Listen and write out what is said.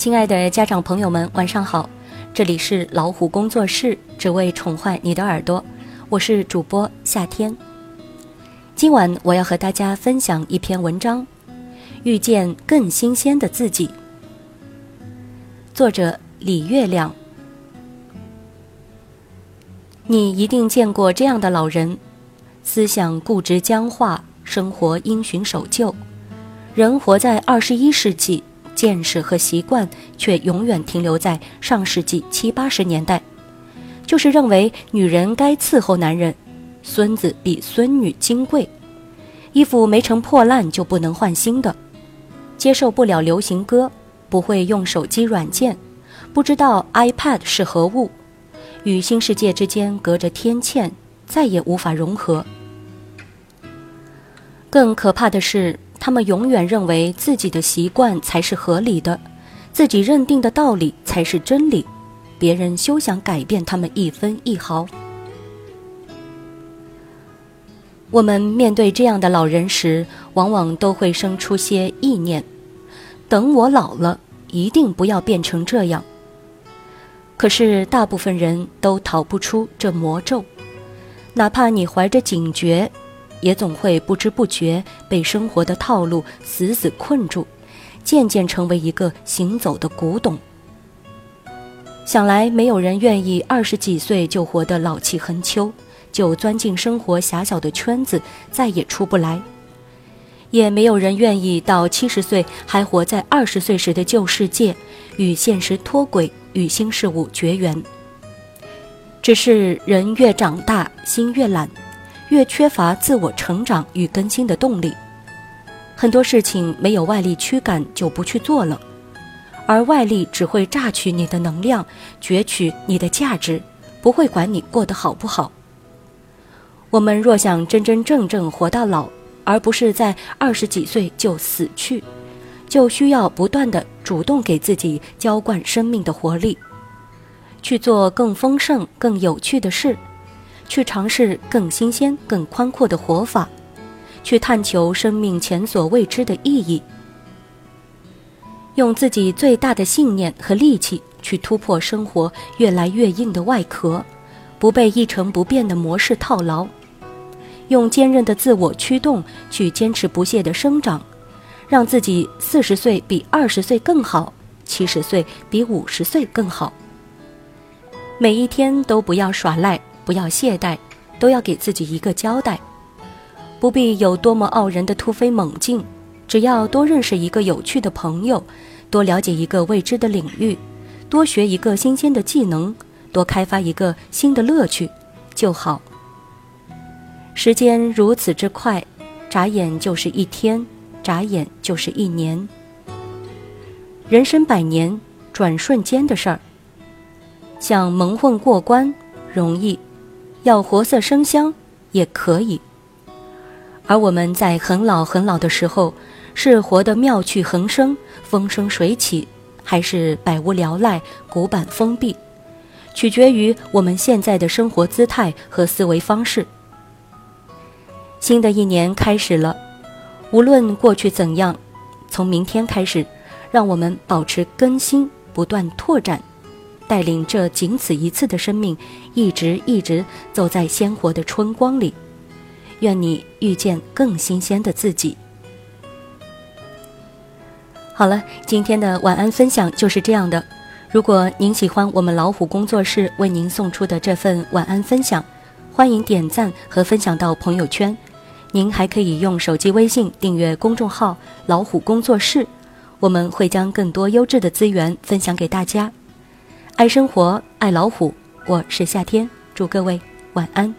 亲爱的家长朋友们，晚上好！这里是老虎工作室，只为宠坏你的耳朵。我是主播夏天。今晚我要和大家分享一篇文章，《遇见更新鲜的自己》。作者李月亮。你一定见过这样的老人，思想固执僵化，生活因循守旧，人活在二十一世纪。见识和习惯却永远停留在上世纪七八十年代，就是认为女人该伺候男人，孙子比孙女金贵，衣服没成破烂就不能换新的，接受不了流行歌，不会用手机软件，不知道 iPad 是何物，与新世界之间隔着天堑，再也无法融合。更可怕的是。他们永远认为自己的习惯才是合理的，自己认定的道理才是真理，别人休想改变他们一分一毫。我们面对这样的老人时，往往都会生出些意念：等我老了，一定不要变成这样。可是大部分人都逃不出这魔咒，哪怕你怀着警觉。也总会不知不觉被生活的套路死死困住，渐渐成为一个行走的古董。想来没有人愿意二十几岁就活得老气横秋，就钻进生活狭小的圈子，再也出不来；也没有人愿意到七十岁还活在二十岁时的旧世界，与现实脱轨，与新事物绝缘。只是人越长大，心越懒。越缺乏自我成长与更新的动力，很多事情没有外力驱赶就不去做了，而外力只会榨取你的能量，攫取你的价值，不会管你过得好不好。我们若想真真正正活到老，而不是在二十几岁就死去，就需要不断的主动给自己浇灌生命的活力，去做更丰盛、更有趣的事。去尝试更新鲜、更宽阔的活法，去探求生命前所未知的意义，用自己最大的信念和力气去突破生活越来越硬的外壳，不被一成不变的模式套牢，用坚韧的自我驱动去坚持不懈的生长，让自己四十岁比二十岁更好，七十岁比五十岁更好。每一天都不要耍赖。不要懈怠，都要给自己一个交代。不必有多么傲人的突飞猛进，只要多认识一个有趣的朋友，多了解一个未知的领域，多学一个新鲜的技能，多开发一个新的乐趣就好。时间如此之快，眨眼就是一天，眨眼就是一年。人生百年，转瞬间的事儿。想蒙混过关，容易。要活色生香也可以，而我们在很老很老的时候，是活得妙趣横生、风生水起，还是百无聊赖、古板封闭，取决于我们现在的生活姿态和思维方式。新的一年开始了，无论过去怎样，从明天开始，让我们保持更新，不断拓展。带领这仅此一次的生命，一直一直走在鲜活的春光里。愿你遇见更新鲜的自己。好了，今天的晚安分享就是这样的。如果您喜欢我们老虎工作室为您送出的这份晚安分享，欢迎点赞和分享到朋友圈。您还可以用手机微信订阅公众号“老虎工作室”，我们会将更多优质的资源分享给大家。爱生活，爱老虎，我是夏天，祝各位晚安。